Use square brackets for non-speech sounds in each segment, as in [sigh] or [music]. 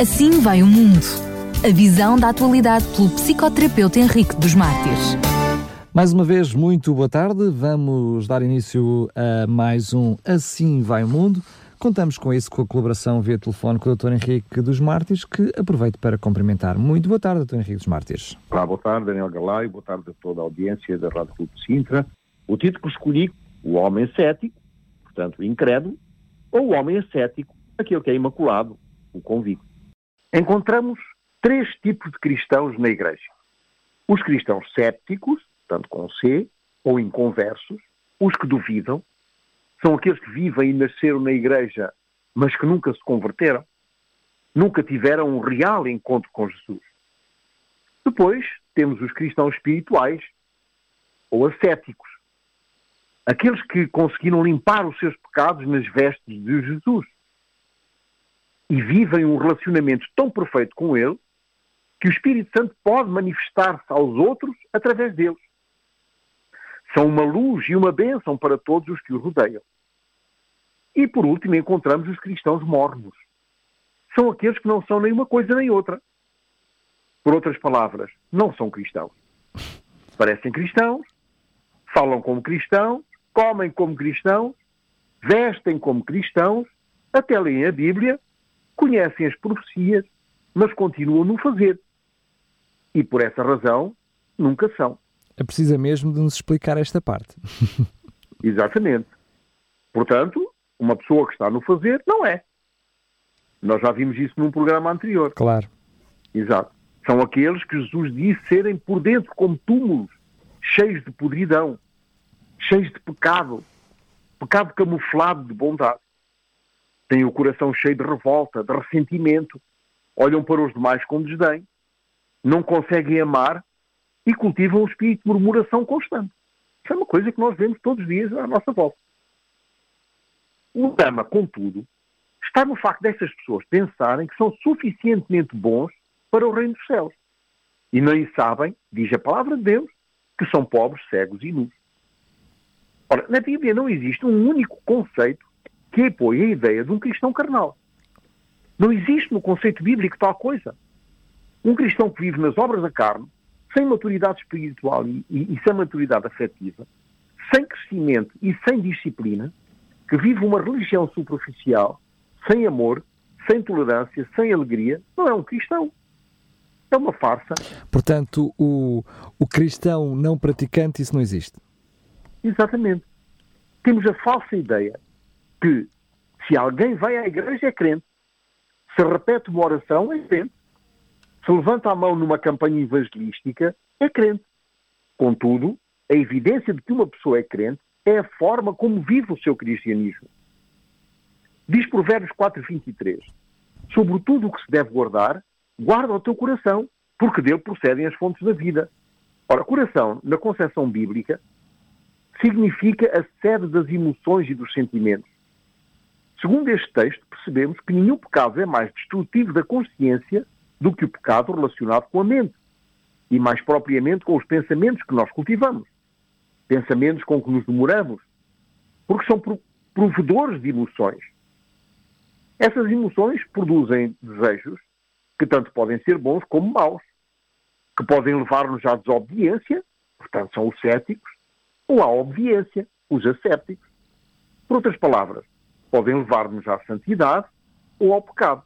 Assim vai o mundo. A visão da atualidade pelo psicoterapeuta Henrique dos Mártires. Mais uma vez, muito boa tarde. Vamos dar início a mais um Assim Vai o Mundo. Contamos com isso, com a colaboração via telefone com o Dr. Henrique dos Mártires, que aproveito para cumprimentar. Muito boa tarde, Dr. Henrique dos Mártires. Olá, boa tarde, Daniel Galay, boa tarde a toda a audiência da Rádio Clube de Sintra. O título que escolhi, o homem cético, portanto, o incrédulo, ou o homem ascético, aquele que é imaculado, o convicto. Encontramos três tipos de cristãos na Igreja. Os cristãos céticos, tanto com C, ou inconversos, os que duvidam, são aqueles que vivem e nasceram na Igreja, mas que nunca se converteram, nunca tiveram um real encontro com Jesus. Depois temos os cristãos espirituais, ou ascéticos, aqueles que conseguiram limpar os seus pecados nas vestes de Jesus e vivem um relacionamento tão perfeito com Ele que o Espírito Santo pode manifestar-se aos outros através deles. São uma luz e uma bênção para todos os que o rodeiam. E por último encontramos os cristãos mornos. São aqueles que não são nem uma coisa nem outra. Por outras palavras, não são cristãos. Parecem cristãos, falam como cristãos, comem como cristãos, vestem como cristãos, até leem a Bíblia, conhecem as profecias, mas continuam a não fazer e por essa razão nunca são. É preciso mesmo de nos explicar esta parte. [laughs] Exatamente. Portanto, uma pessoa que está no fazer não é. Nós já vimos isso num programa anterior. Claro. Exato. São aqueles que Jesus disse serem por dentro como túmulos, cheios de podridão, cheios de pecado, pecado camuflado de bondade. Têm o coração cheio de revolta, de ressentimento, olham para os demais com desdém, não conseguem amar e cultivam um espírito de murmuração constante. Isso é uma coisa que nós vemos todos os dias à nossa volta. O drama, contudo, está no facto dessas pessoas pensarem que são suficientemente bons para o reino dos céus. E nem sabem, diz a palavra de Deus, que são pobres, cegos e nus. Ora, na Bíblia não existe um único conceito que apoie a ideia de um cristão carnal. Não existe no conceito bíblico tal coisa. Um cristão que vive nas obras da carne, sem maturidade espiritual e, e, e sem maturidade afetiva, sem crescimento e sem disciplina, que vive uma religião superficial, sem amor, sem tolerância, sem alegria, não é um cristão. É uma farsa. Portanto, o, o cristão não praticante, isso não existe. Exatamente. Temos a falsa ideia que se alguém vai à igreja é crente, se repete uma oração é crente, se levanta a mão numa campanha evangelística, é crente. Contudo, a evidência de que uma pessoa é crente é a forma como vive o seu cristianismo. Diz Provérbios 4,23: Sobre tudo o que se deve guardar, guarda o teu coração, porque dele procedem as fontes da vida. Ora, coração, na concepção bíblica, significa a sede das emoções e dos sentimentos. Segundo este texto, percebemos que nenhum pecado é mais destrutivo da consciência do que o pecado relacionado com a mente e, mais propriamente, com os pensamentos que nós cultivamos, pensamentos com que nos demoramos, porque são provedores de emoções. Essas emoções produzem desejos que tanto podem ser bons como maus, que podem levar-nos à desobediência, portanto, são os céticos, ou à obediência, os assépticos. Por outras palavras, podem levar-nos à santidade ou ao pecado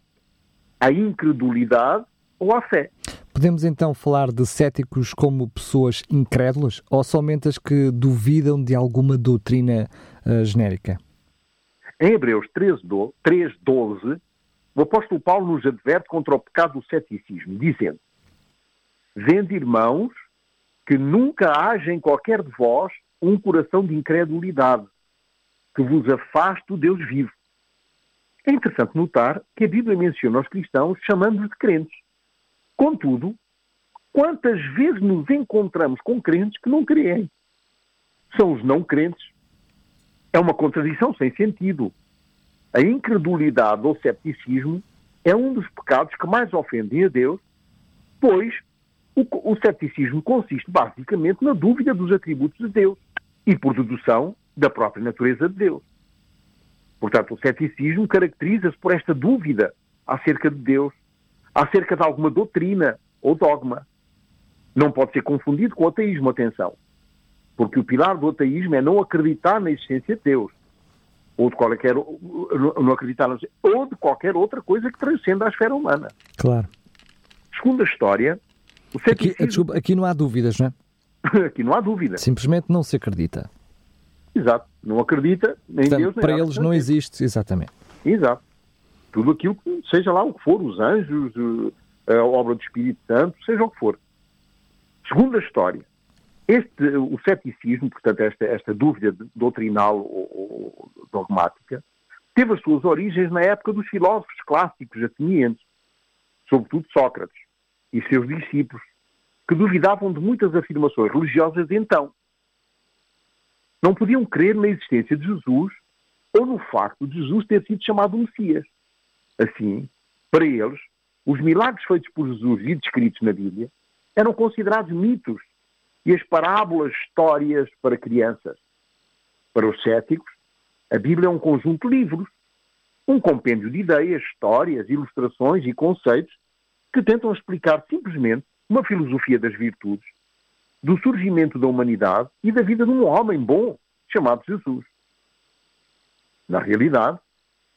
à incredulidade ou à fé. Podemos então falar de céticos como pessoas incrédulas ou somente as que duvidam de alguma doutrina uh, genérica? Em Hebreus 3,12, o apóstolo Paulo nos adverte contra o pecado do ceticismo, dizendo: Vende, irmãos, que nunca haja em qualquer de vós um coração de incredulidade, que vos afaste do Deus vivo. É interessante notar que a Bíblia menciona os cristãos chamando-os de crentes. Contudo, quantas vezes nos encontramos com crentes que não creem? São os não crentes. É uma contradição sem sentido. A incredulidade ou cepticismo é um dos pecados que mais ofendem a Deus, pois o, o cepticismo consiste basicamente na dúvida dos atributos de Deus e, por dedução, da própria natureza de Deus. Portanto, o ceticismo caracteriza-se por esta dúvida acerca de Deus, acerca de alguma doutrina ou dogma. Não pode ser confundido com o ateísmo, atenção. Porque o pilar do ateísmo é não acreditar na existência de Deus. Ou de qualquer, não acreditar na, ou de qualquer outra coisa que transcenda a esfera humana. Claro. Segundo a história, o ceticismo... aqui, desculpa, aqui não há dúvidas, não é? [laughs] aqui não há dúvida. Simplesmente não se acredita. Exato. Não acredita nem Portanto, Deus nem Para eles não existe, exatamente. Exato. Tudo aquilo que, seja lá o que for, os anjos, a obra do Espírito Santo, seja o que for. Segundo a história, este, o ceticismo, portanto, esta, esta dúvida doutrinal ou, ou, dogmática, teve as suas origens na época dos filósofos clássicos atenienses, sobretudo Sócrates e seus discípulos, que duvidavam de muitas afirmações religiosas então. Não podiam crer na existência de Jesus ou no facto de Jesus ter sido chamado Messias. Assim, para eles, os milagres feitos por Jesus e descritos na Bíblia eram considerados mitos e as parábolas histórias para crianças. Para os céticos, a Bíblia é um conjunto de livros, um compêndio de ideias, histórias, ilustrações e conceitos que tentam explicar simplesmente uma filosofia das virtudes, do surgimento da humanidade e da vida de um homem bom chamado Jesus. Na realidade,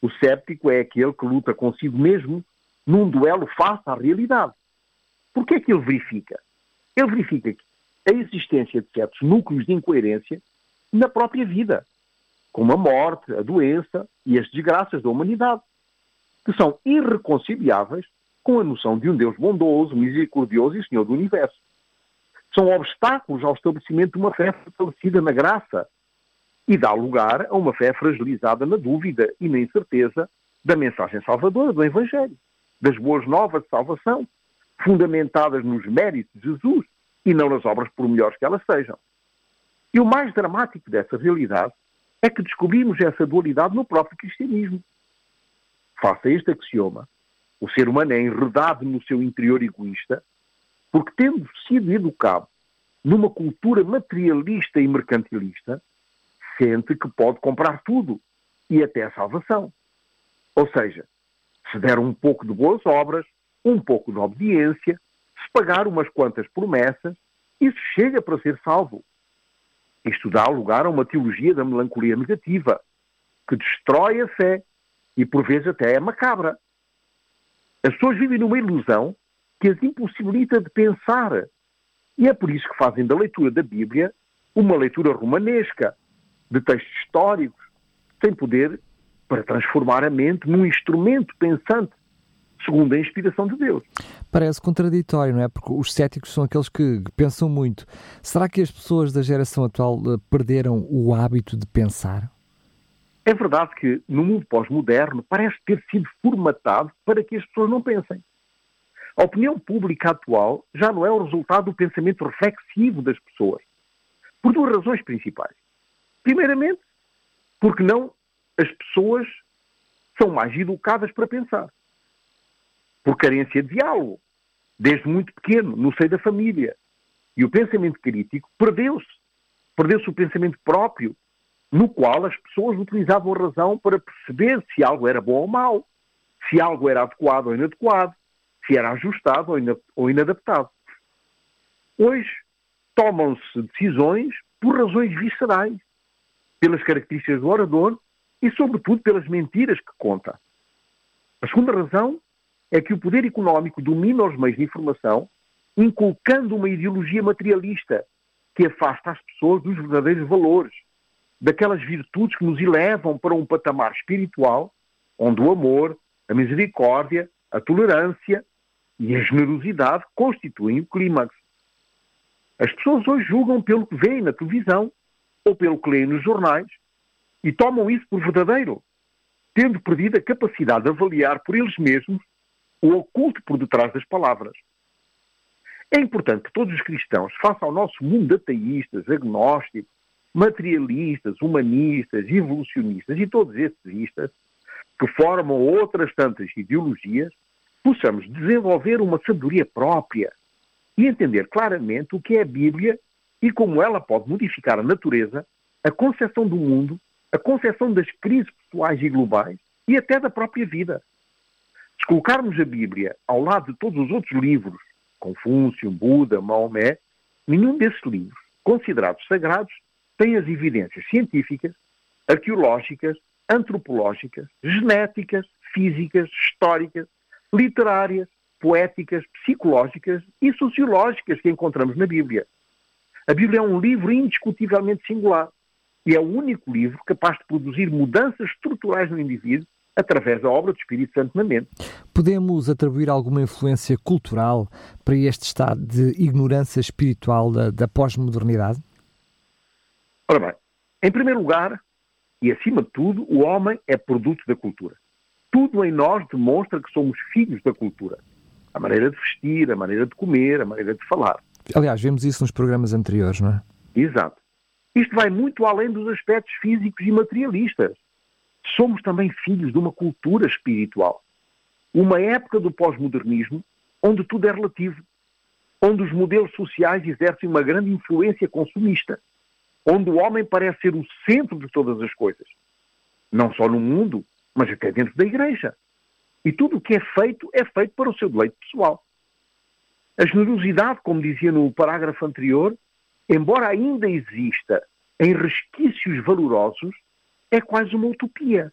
o séptico é aquele que luta consigo mesmo num duelo face à realidade. Por que é que ele verifica? Ele verifica a existência de certos núcleos de incoerência na própria vida, como a morte, a doença e as desgraças da humanidade, que são irreconciliáveis com a noção de um Deus bondoso, misericordioso e Senhor do Universo. São obstáculos ao estabelecimento de uma fé fortalecida na graça e dá lugar a uma fé fragilizada na dúvida e na incerteza da mensagem salvadora do Evangelho, das boas novas de salvação, fundamentadas nos méritos de Jesus e não nas obras por melhores que elas sejam. E o mais dramático dessa realidade é que descobrimos essa dualidade no próprio cristianismo. Faça este axioma, o ser humano é enredado no seu interior egoísta, porque tendo sido educado numa cultura materialista e mercantilista, sente que pode comprar tudo e até a salvação. Ou seja, se der um pouco de boas obras, um pouco de obediência, se pagar umas quantas promessas, isso chega para ser salvo. Isto dá lugar a uma teologia da melancolia negativa, que destrói a fé e por vezes até é macabra. As pessoas vivem numa ilusão que as impossibilita de pensar. E é por isso que fazem da leitura da Bíblia uma leitura romanesca, de textos históricos, sem poder para transformar a mente num instrumento pensante segundo a inspiração de Deus. Parece contraditório, não é? Porque os céticos são aqueles que pensam muito. Será que as pessoas da geração atual eh, perderam o hábito de pensar? É verdade que no mundo pós-moderno parece ter sido formatado para que as pessoas não pensem. A opinião pública atual já não é o resultado do pensamento reflexivo das pessoas, por duas razões principais. Primeiramente, porque não as pessoas são mais educadas para pensar por carência de diálogo, desde muito pequeno, no seio da família. E o pensamento crítico perdeu-se. Perdeu-se o pensamento próprio, no qual as pessoas utilizavam a razão para perceber se algo era bom ou mau, se algo era adequado ou inadequado, se era ajustado ou inadaptado. Hoje, tomam-se decisões por razões viscerais, pelas características do orador e, sobretudo, pelas mentiras que conta. A segunda razão é que o poder económico domina os meios de informação, inculcando uma ideologia materialista que afasta as pessoas dos verdadeiros valores, daquelas virtudes que nos elevam para um patamar espiritual, onde o amor, a misericórdia, a tolerância e a generosidade constituem o clímax. As pessoas hoje julgam pelo que veem na televisão ou pelo que leem nos jornais e tomam isso por verdadeiro, tendo perdido a capacidade de avaliar por eles mesmos o oculto por detrás das palavras. É importante que todos os cristãos façam ao nosso mundo ateístas, agnósticos, materialistas, humanistas, evolucionistas e todos esses istas, que formam outras tantas ideologias, possamos desenvolver uma sabedoria própria e entender claramente o que é a Bíblia e como ela pode modificar a natureza, a concepção do mundo, a concepção das crises pessoais e globais e até da própria vida. Se colocarmos a Bíblia ao lado de todos os outros livros, Confúcio, Buda, Maomé, nenhum desses livros, considerados sagrados, tem as evidências científicas, arqueológicas, antropológicas, genéticas, físicas, históricas, literárias, poéticas, psicológicas e sociológicas que encontramos na Bíblia. A Bíblia é um livro indiscutivelmente singular e é o único livro capaz de produzir mudanças estruturais no indivíduo através da obra do Espírito Santo na mente. Podemos atribuir alguma influência cultural para este estado de ignorância espiritual da, da pós-modernidade? Ora bem, em primeiro lugar, e acima de tudo, o homem é produto da cultura. Tudo em nós demonstra que somos filhos da cultura. A maneira de vestir, a maneira de comer, a maneira de falar. Aliás, vemos isso nos programas anteriores, não é? Exato. Isto vai muito além dos aspectos físicos e materialistas. Somos também filhos de uma cultura espiritual. Uma época do pós-modernismo onde tudo é relativo, onde os modelos sociais exercem uma grande influência consumista, onde o homem parece ser o centro de todas as coisas. Não só no mundo, mas até dentro da igreja. E tudo o que é feito é feito para o seu deleite pessoal. A generosidade, como dizia no parágrafo anterior, embora ainda exista em resquícios valorosos, é quase uma utopia.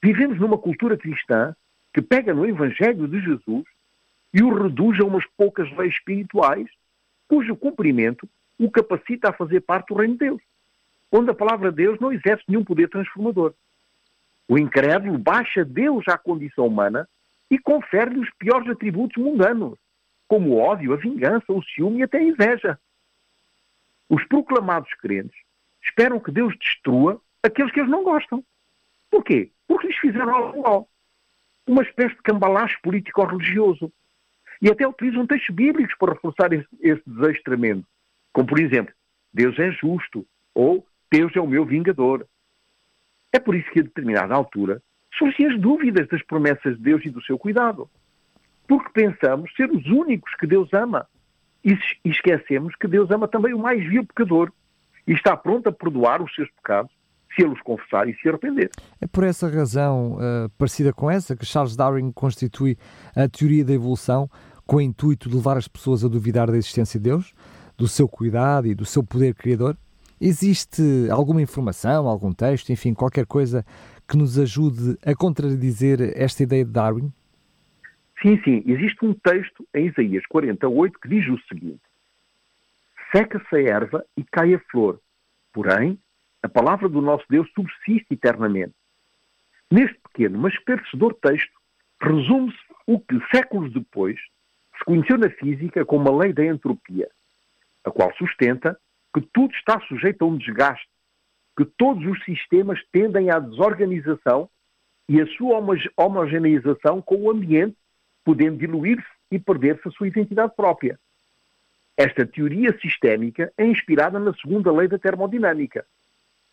Vivemos numa cultura cristã que pega no Evangelho de Jesus e o reduz a umas poucas leis espirituais, cujo cumprimento o capacita a fazer parte do reino de Deus, onde a palavra de Deus não exerce nenhum poder transformador. O incrédulo baixa Deus à condição humana e confere-lhe os piores atributos mundanos, como o ódio, a vingança, o ciúme e até a inveja. Os proclamados crentes esperam que Deus destrua aqueles que eles não gostam. Porquê? Porque lhes fizeram algo mal. Uma espécie de cambalacho político-religioso. E até utilizam textos bíblicos para reforçar esse, esse desejo tremendo. Como, por exemplo, Deus é justo ou Deus é o meu vingador. É por isso que, a determinada altura, surgem as dúvidas das promessas de Deus e do seu cuidado. Porque pensamos ser os únicos que Deus ama. E esquecemos que Deus ama também o mais vil pecador e está pronto a perdoar os seus pecados se ele os confessar e se arrepender. É por essa razão, uh, parecida com essa, que Charles Darwin constitui a teoria da evolução com o intuito de levar as pessoas a duvidar da existência de Deus, do seu cuidado e do seu poder criador? Existe alguma informação, algum texto, enfim, qualquer coisa que nos ajude a contradizer esta ideia de Darwin? Sim, sim. Existe um texto em Isaías 48 que diz o seguinte: Seca-se a erva e cai a flor, porém a palavra do nosso Deus subsiste eternamente. Neste pequeno, mas esclarecedor texto, resume-se o que séculos depois se conheceu na física como a lei da entropia, a qual sustenta que tudo está sujeito a um desgaste, que todos os sistemas tendem à desorganização e a sua homogeneização com o ambiente, podendo diluir-se e perder-se a sua identidade própria. Esta teoria sistémica é inspirada na segunda lei da termodinâmica.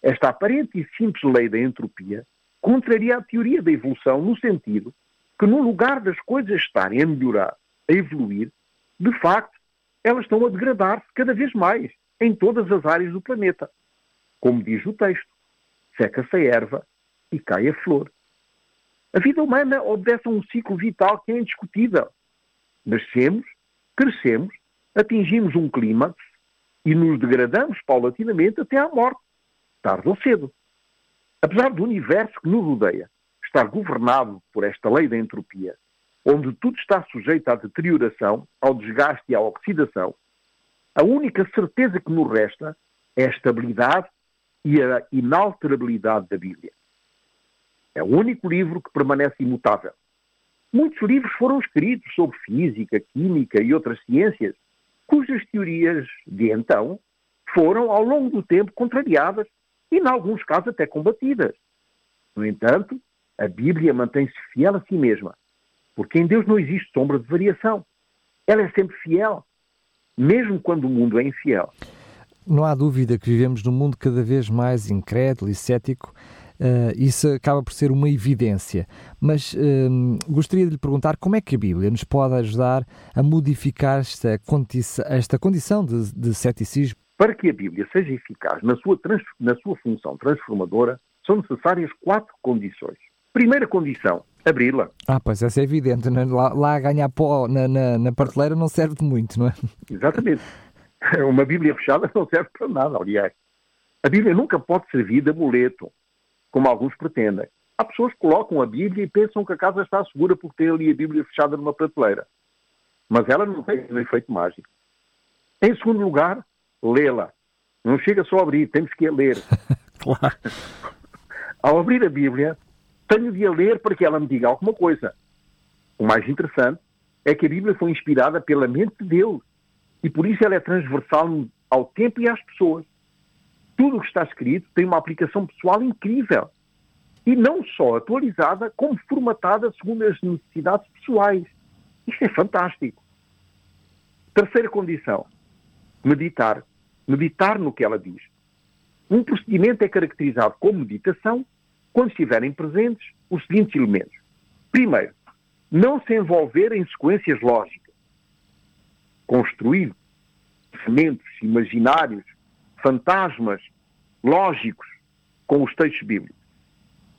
Esta aparente e simples lei da entropia contraria a teoria da evolução no sentido que, no lugar das coisas estarem a melhorar, a evoluir, de facto, elas estão a degradar-se cada vez mais em todas as áreas do planeta. Como diz o texto, seca-se a erva e cai a flor. A vida humana obedece a um ciclo vital que é indiscutível. Nascemos, crescemos, atingimos um clímax e nos degradamos paulatinamente até à morte, tarde ou cedo. Apesar do universo que nos rodeia estar governado por esta lei da entropia, onde tudo está sujeito à deterioração, ao desgaste e à oxidação, a única certeza que nos resta é a estabilidade e a inalterabilidade da Bíblia. É o único livro que permanece imutável. Muitos livros foram escritos sobre física, química e outras ciências, cujas teorias de então foram, ao longo do tempo, contrariadas e, em alguns casos, até combatidas. No entanto, a Bíblia mantém-se fiel a si mesma, porque em Deus não existe sombra de variação. Ela é sempre fiel mesmo quando o mundo é infiel. Não há dúvida que vivemos num mundo cada vez mais incrédulo e cético. Uh, isso acaba por ser uma evidência. Mas uh, gostaria de lhe perguntar como é que a Bíblia nos pode ajudar a modificar esta, condi esta condição de, de ceticismo? Para que a Bíblia seja eficaz na sua, na sua função transformadora, são necessárias quatro condições. Primeira condição: abri-la. Ah, pois essa é evidente. Né? Lá, lá a ganhar pó na, na, na prateleira não serve de muito, não é? Exatamente. [laughs] Uma Bíblia fechada não serve para nada, aliás. A Bíblia nunca pode servir de amuleto, como alguns pretendem. Há pessoas que colocam a Bíblia e pensam que a casa está segura por ter ali a Bíblia fechada numa prateleira. Mas ela não tem um efeito mágico. Em segundo lugar, lê-la. Não chega só a abrir, temos que a ler. [laughs] claro. Ao abrir a Bíblia, tenho de a ler para que ela me diga alguma coisa. O mais interessante é que a Bíblia foi inspirada pela mente de Deus e por isso ela é transversal ao tempo e às pessoas. Tudo o que está escrito tem uma aplicação pessoal incrível e não só atualizada, como formatada segundo as necessidades pessoais. Isto é fantástico. Terceira condição: meditar. Meditar no que ela diz. Um procedimento é caracterizado como meditação quando estiverem presentes os seguintes elementos. Primeiro, não se envolver em sequências lógicas. Construir pensamentos imaginários, fantasmas lógicos com os textos bíblicos.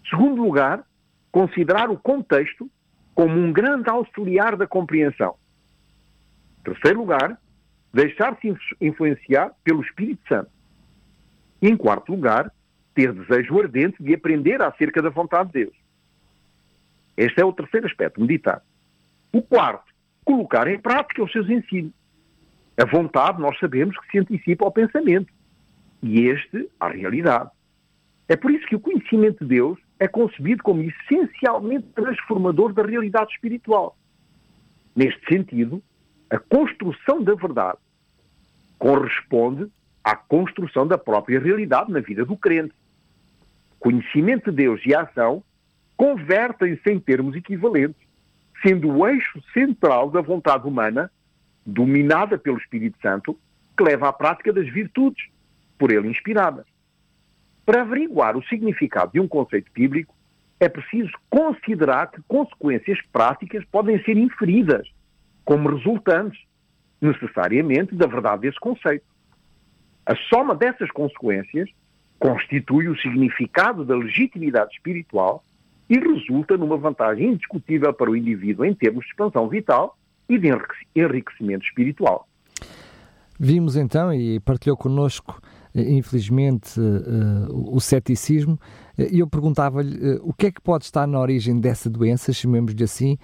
Segundo lugar, considerar o contexto como um grande auxiliar da compreensão. Terceiro lugar, deixar-se influenciar pelo Espírito Santo. E em quarto lugar, ter desejo ardente de aprender acerca da vontade de Deus. Este é o terceiro aspecto, meditar. O quarto, colocar em prática os seus ensinos. A vontade, nós sabemos que se antecipa ao pensamento. E este, à realidade. É por isso que o conhecimento de Deus é concebido como essencialmente transformador da realidade espiritual. Neste sentido, a construção da verdade corresponde à construção da própria realidade na vida do crente. Conhecimento de Deus e ação convertem-se em termos equivalentes, sendo o eixo central da vontade humana, dominada pelo Espírito Santo, que leva à prática das virtudes, por ele inspiradas. Para averiguar o significado de um conceito bíblico, é preciso considerar que consequências práticas podem ser inferidas como resultantes, necessariamente, da verdade desse conceito. A soma dessas consequências constitui o significado da legitimidade espiritual e resulta numa vantagem indiscutível para o indivíduo em termos de expansão vital e de enriquecimento espiritual. Vimos então, e partilhou connosco, eh, infelizmente, uh, o ceticismo, e eu perguntava-lhe o que é que pode estar na origem dessa doença, chamemos-lhe assim,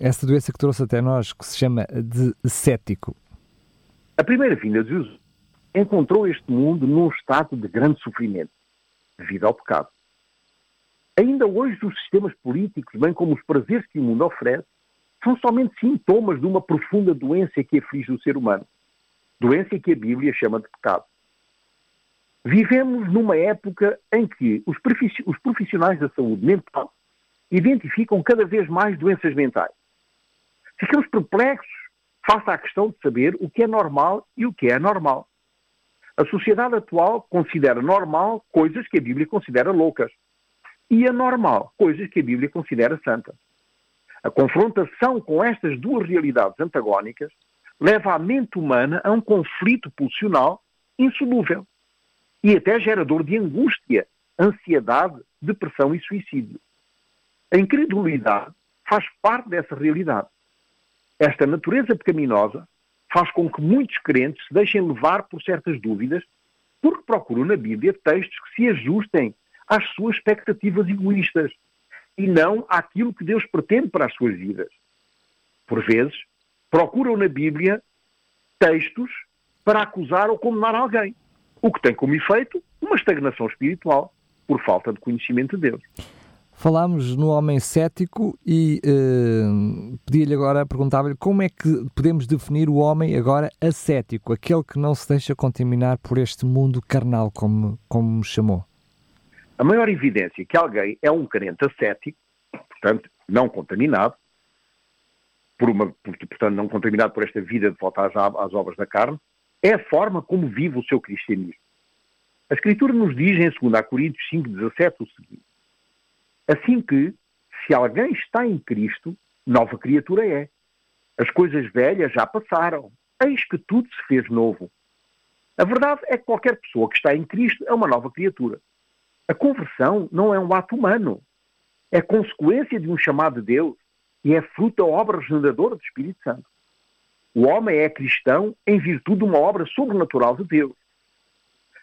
essa doença que trouxe até nós, que se chama de cético. A primeira vinda de Jesus encontrou este mundo num estado de grande sofrimento, devido ao pecado. Ainda hoje, os sistemas políticos, bem como os prazeres que o mundo oferece, são somente sintomas de uma profunda doença que aflige o ser humano doença que a Bíblia chama de pecado. Vivemos numa época em que os profissionais da saúde mental identificam cada vez mais doenças mentais. Ficamos perplexos face à questão de saber o que é normal e o que é anormal. A sociedade atual considera normal coisas que a Bíblia considera loucas e anormal coisas que a Bíblia considera santas. A confrontação com estas duas realidades antagónicas leva a mente humana a um conflito pulsional insolúvel e até gerador de angústia, ansiedade, depressão e suicídio. A incredulidade faz parte dessa realidade. Esta natureza pecaminosa faz com que muitos crentes se deixem levar por certas dúvidas porque procuram na Bíblia textos que se ajustem às suas expectativas egoístas e não àquilo que Deus pretende para as suas vidas. Por vezes, procuram na Bíblia textos para acusar ou condenar alguém, o que tem como efeito uma estagnação espiritual por falta de conhecimento de Deus. Falámos no homem cético e uh, pedi-lhe agora, perguntava-lhe como é que podemos definir o homem agora ascético, aquele que não se deixa contaminar por este mundo carnal, como, como me chamou. A maior evidência que alguém é um crente ascético, portanto, não contaminado, por uma, portanto, não contaminado por esta vida de volta às, às obras da carne, é a forma como vive o seu cristianismo. A Escritura nos diz em 2 Coríntios 5,17 o seguinte: Assim que, se alguém está em Cristo, nova criatura é. As coisas velhas já passaram, eis que tudo se fez novo. A verdade é que qualquer pessoa que está em Cristo é uma nova criatura. A conversão não é um ato humano. é consequência de um chamado de Deus e é fruto da obra regeneradora do Espírito Santo. O homem é cristão em virtude de uma obra sobrenatural de Deus.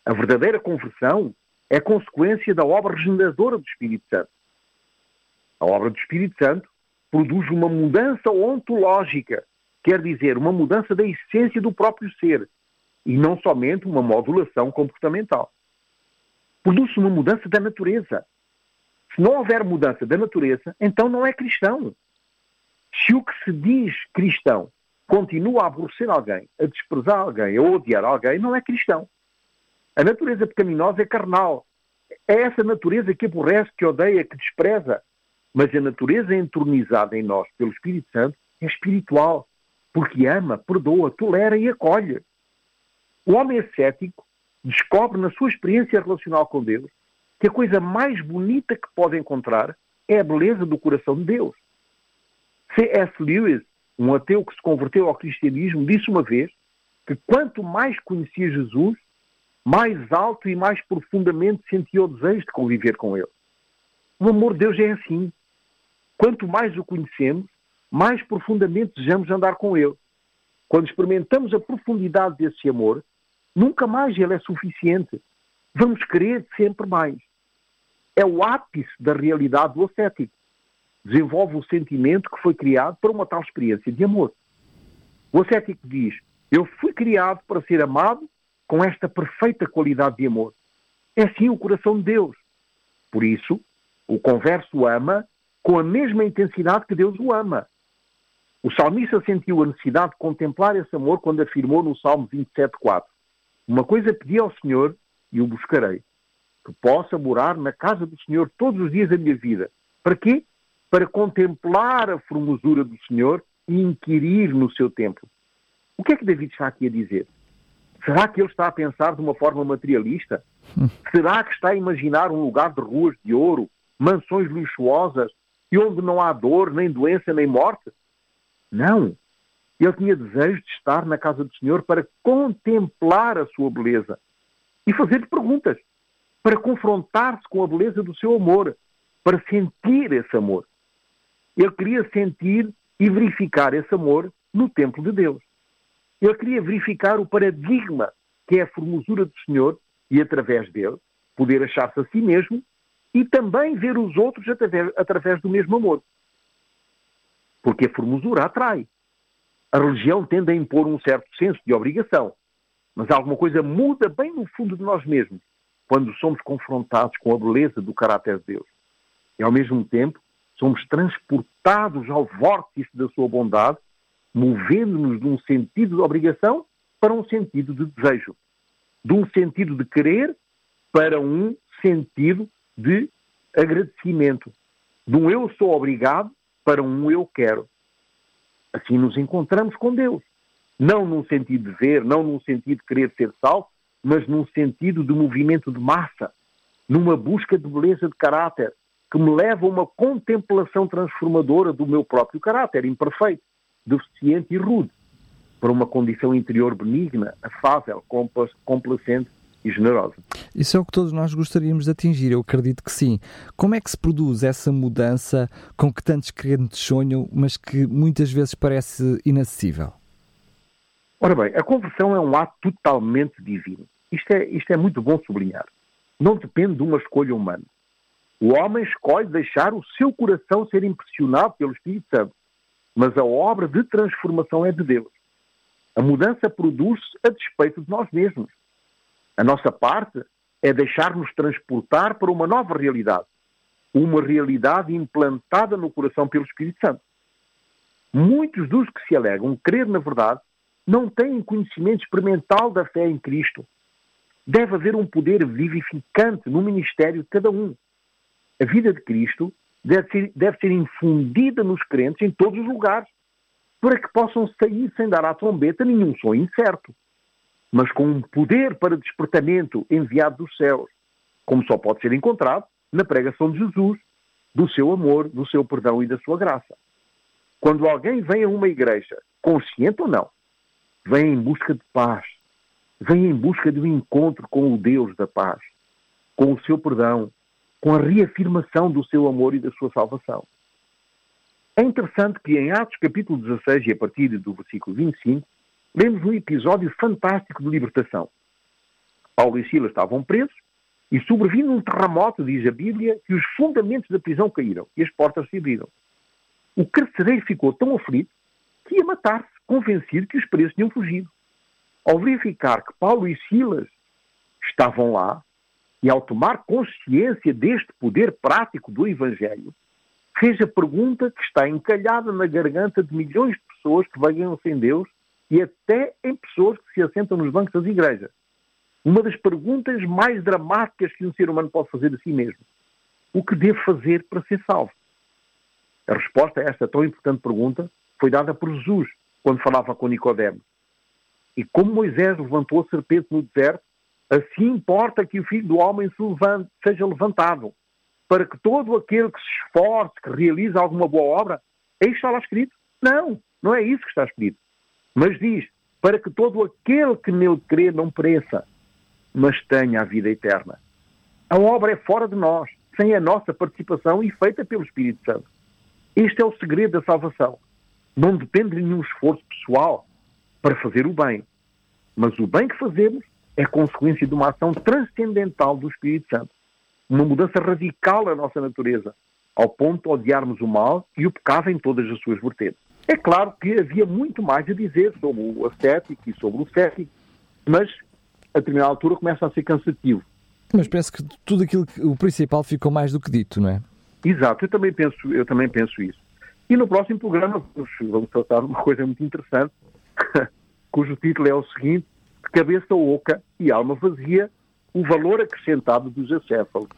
A verdadeira conversão é consequência da obra regeneradora do Espírito Santo. A obra do Espírito Santo produz uma mudança ontológica, quer dizer, uma mudança da essência do próprio ser, e não somente uma modulação comportamental. Produz uma mudança da natureza. Se não houver mudança da natureza, então não é cristão. Se o que se diz cristão continua a aborrecer alguém, a desprezar alguém, a odiar alguém, não é cristão. A natureza pecaminosa é carnal. É essa natureza que aborrece, que odeia, que despreza. Mas a natureza entronizada em nós pelo Espírito Santo é espiritual, porque ama, perdoa, tolera e acolhe. O homem ascético descobre na sua experiência relacional com Deus que a coisa mais bonita que pode encontrar é a beleza do coração de Deus. C.S. Lewis, um ateu que se converteu ao cristianismo, disse uma vez que quanto mais conhecia Jesus, mais alto e mais profundamente sentia o desejo de conviver com Ele. O amor de Deus é assim. Quanto mais o conhecemos, mais profundamente desejamos andar com Ele. Quando experimentamos a profundidade desse amor, nunca mais Ele é suficiente. Vamos querer sempre mais. É o ápice da realidade do ascético. Desenvolve o sentimento que foi criado para uma tal experiência de amor. O ascético diz: Eu fui criado para ser amado com esta perfeita qualidade de amor. É assim o coração de Deus. Por isso, o converso ama com a mesma intensidade que Deus o ama. O salmista sentiu a necessidade de contemplar esse amor quando afirmou no Salmo 27,4: Uma coisa pedi ao Senhor e o buscarei, que possa morar na casa do Senhor todos os dias da minha vida. Para quê? Para contemplar a formosura do Senhor e inquirir no seu templo. O que é que David está aqui a dizer? Será que ele está a pensar de uma forma materialista? Será que está a imaginar um lugar de ruas de ouro, mansões luxuosas e onde não há dor, nem doença, nem morte? Não. Ele tinha desejo de estar na casa do Senhor para contemplar a sua beleza e fazer-lhe perguntas, para confrontar-se com a beleza do seu amor, para sentir esse amor. Ele queria sentir e verificar esse amor no templo de Deus. Ele queria verificar o paradigma que é a formosura do Senhor e, através dele, poder achar-se a si mesmo e também ver os outros através, através do mesmo amor. Porque a formosura atrai. A religião tende a impor um certo senso de obrigação, mas alguma coisa muda bem no fundo de nós mesmos quando somos confrontados com a beleza do caráter de Deus. E, ao mesmo tempo, somos transportados ao vórtice da sua bondade movendo-nos de um sentido de obrigação para um sentido de desejo, de um sentido de querer para um sentido de agradecimento, de um eu sou obrigado para um eu quero. Assim nos encontramos com Deus. Não num sentido de ver, não num sentido de querer ser salvo, mas num sentido de movimento de massa, numa busca de beleza de caráter, que me leva a uma contemplação transformadora do meu próprio caráter imperfeito deficiente e rude, para uma condição interior benigna, afável, complacente e generosa. Isso é o que todos nós gostaríamos de atingir, eu acredito que sim. Como é que se produz essa mudança com que tantos crentes sonham, mas que muitas vezes parece inacessível? Ora bem, a conversão é um ato totalmente divino. Isto é, isto é muito bom sublinhar. Não depende de uma escolha humana. O homem escolhe deixar o seu coração ser impressionado pelo Espírito Santo mas a obra de transformação é de Deus. A mudança produz-se a despeito de nós mesmos. A nossa parte é deixar-nos transportar para uma nova realidade, uma realidade implantada no coração pelo Espírito Santo. Muitos dos que se alegam crer na verdade não têm conhecimento experimental da fé em Cristo. Deve haver um poder vivificante no ministério de cada um. A vida de Cristo deve ser, deve ser infundida nos crentes em todos os lugares, para que possam sair sem dar à trombeta nenhum som incerto, mas com um poder para despertamento enviado dos céus, como só pode ser encontrado na pregação de Jesus, do seu amor, do seu perdão e da sua graça. Quando alguém vem a uma igreja, consciente ou não, vem em busca de paz, vem em busca de um encontro com o Deus da paz, com o seu perdão, com a reafirmação do seu amor e da sua salvação. É interessante que em Atos capítulo 16 e a partir do versículo 25, lemos um episódio fantástico de libertação. Paulo e Silas estavam presos e sobrevindo um terremoto, diz a Bíblia, que os fundamentos da prisão caíram e as portas se abriram. O carcereiro ficou tão aflito que ia matar-se, convencido que os presos tinham fugido. Ao verificar que Paulo e Silas estavam lá, e ao tomar consciência deste poder prático do Evangelho, fez a pergunta que está encalhada na garganta de milhões de pessoas que vagam sem Deus e até em pessoas que se assentam nos bancos das igrejas. Uma das perguntas mais dramáticas que um ser humano pode fazer a si mesmo. O que devo fazer para ser salvo? A resposta a esta tão importante pergunta foi dada por Jesus quando falava com Nicodemo. E como Moisés levantou a serpente no deserto, assim importa que o Filho do Homem se levante, seja levantado, para que todo aquele que se esforce, que realize alguma boa obra, aí está lá escrito. Não, não é isso que está escrito. Mas diz, para que todo aquele que nele crê não pereça, mas tenha a vida eterna. A obra é fora de nós, sem a nossa participação e feita pelo Espírito Santo. Este é o segredo da salvação. Não depende de nenhum esforço pessoal para fazer o bem. Mas o bem que fazemos é consequência de uma ação transcendental do Espírito Santo. Uma mudança radical na nossa natureza, ao ponto de odiarmos o mal e o pecado em todas as suas vertentes. É claro que havia muito mais a dizer sobre o ascético e sobre o cético, mas a determinada altura começa a ser cansativo. Mas parece que tudo aquilo que o principal ficou mais do que dito, não é? Exato, eu também penso, eu também penso isso. E no próximo programa vamos tratar de uma coisa muito interessante, [laughs] cujo título é o seguinte: Cabeça oca e alma vazia, o valor acrescentado dos acéfalos.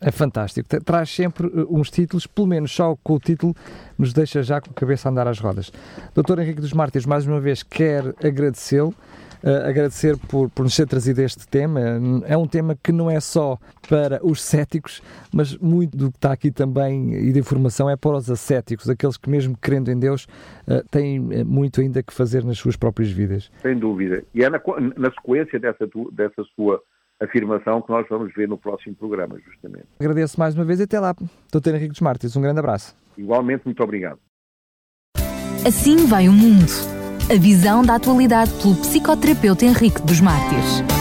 É fantástico. Traz sempre uh, uns títulos, pelo menos só com o título, nos deixa já com a cabeça a andar às rodas. Doutor Henrique dos Mártires, mais uma vez, quer agradecê-lo uh, agradecer por, por nos ter trazido este tema. É um tema que não é só para os céticos, mas muito do que está aqui também e de informação é para os ascéticos, aqueles que, mesmo crendo em Deus, uh, têm eh, muito ainda que fazer nas suas próprias vidas. Sem dúvida. E é na, na sequência dessa, dessa sua afirmação que nós vamos ver no próximo programa, justamente. Agradeço mais uma vez e até lá. Doutor Henrique dos Martins, um grande abraço. Igualmente, muito obrigado. Assim vai o mundo. A visão da atualidade pelo psicoterapeuta Henrique dos Mártires.